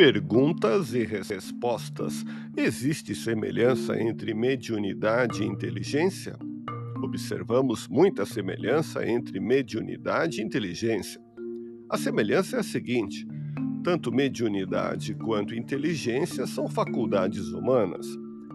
Perguntas e respostas. Existe semelhança entre mediunidade e inteligência? Observamos muita semelhança entre mediunidade e inteligência. A semelhança é a seguinte: tanto mediunidade quanto inteligência são faculdades humanas.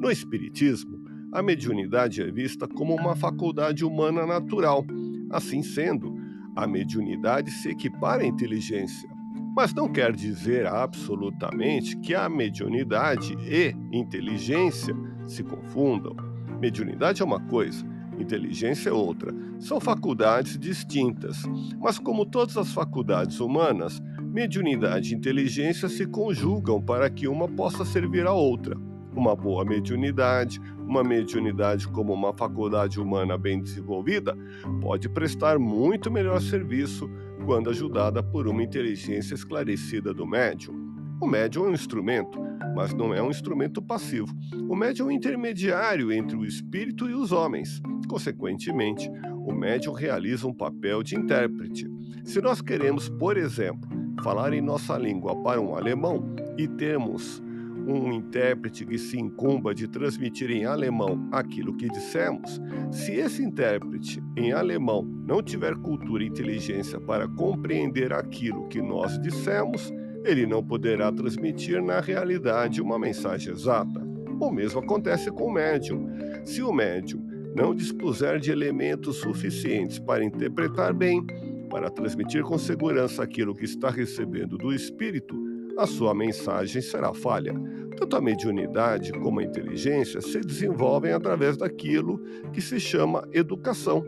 No Espiritismo, a mediunidade é vista como uma faculdade humana natural. Assim sendo, a mediunidade se equipara à inteligência mas não quer dizer absolutamente que a mediunidade e inteligência se confundam. Mediunidade é uma coisa, inteligência é outra. São faculdades distintas, mas como todas as faculdades humanas, mediunidade e inteligência se conjugam para que uma possa servir à outra. Uma boa mediunidade, uma mediunidade como uma faculdade humana bem desenvolvida, pode prestar muito melhor serviço quando ajudada por uma inteligência esclarecida do médium. O médium é um instrumento, mas não é um instrumento passivo. O médium é um intermediário entre o espírito e os homens. Consequentemente, o médium realiza um papel de intérprete. Se nós queremos, por exemplo, falar em nossa língua para um alemão e temos um intérprete que se incumba de transmitir em alemão aquilo que dissemos, se esse intérprete em alemão não tiver cultura e inteligência para compreender aquilo que nós dissemos, ele não poderá transmitir na realidade uma mensagem exata. O mesmo acontece com o médium. Se o médium não dispuser de elementos suficientes para interpretar bem, para transmitir com segurança aquilo que está recebendo do espírito, a sua mensagem será falha. Tanto a mediunidade como a inteligência se desenvolvem através daquilo que se chama educação.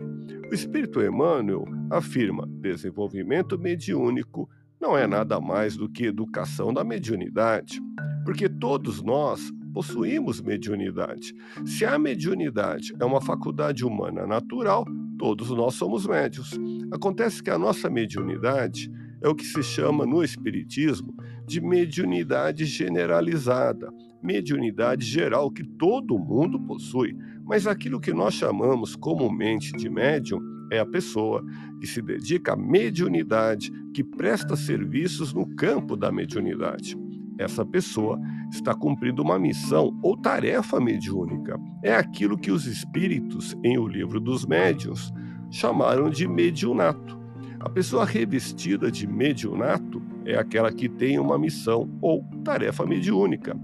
O Espírito Emmanuel afirma: desenvolvimento mediúnico não é nada mais do que educação da mediunidade, porque todos nós possuímos mediunidade. Se a mediunidade é uma faculdade humana natural, todos nós somos médios. Acontece que a nossa mediunidade é o que se chama no Espiritismo de mediunidade generalizada, mediunidade geral que todo mundo possui, mas aquilo que nós chamamos comumente de médium é a pessoa que se dedica à mediunidade, que presta serviços no campo da mediunidade. Essa pessoa está cumprindo uma missão ou tarefa mediúnica. É aquilo que os espíritos, em O Livro dos Médiuns, chamaram de mediunato. A pessoa revestida de mediunato é aquela que tem uma missão ou tarefa mediúnica.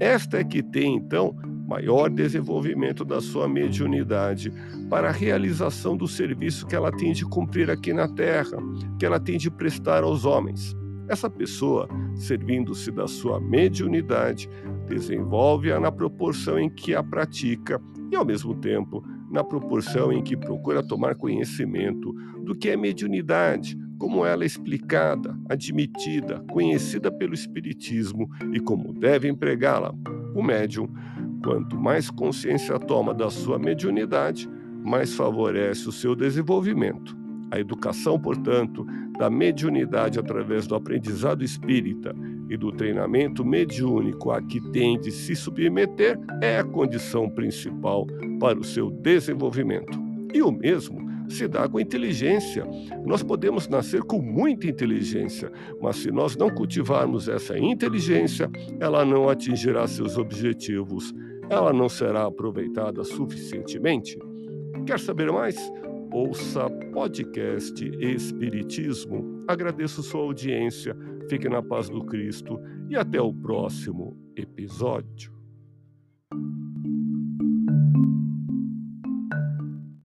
Esta é que tem, então, maior desenvolvimento da sua mediunidade para a realização do serviço que ela tem de cumprir aqui na terra, que ela tem de prestar aos homens. Essa pessoa, servindo-se da sua mediunidade, desenvolve-a na proporção em que a pratica e, ao mesmo tempo, na proporção em que procura tomar conhecimento do que é mediunidade, como ela é explicada, admitida, conhecida pelo Espiritismo e como deve empregá-la. O médium, quanto mais consciência toma da sua mediunidade, mais favorece o seu desenvolvimento. A educação, portanto, da mediunidade através do aprendizado espírita e do treinamento mediúnico a que tem de se submeter é a condição principal para o seu desenvolvimento. E o mesmo se dá com inteligência. Nós podemos nascer com muita inteligência, mas se nós não cultivarmos essa inteligência, ela não atingirá seus objetivos, ela não será aproveitada suficientemente. Quer saber mais? Ouça podcast Espiritismo. Agradeço sua audiência, fique na paz do Cristo e até o próximo episódio.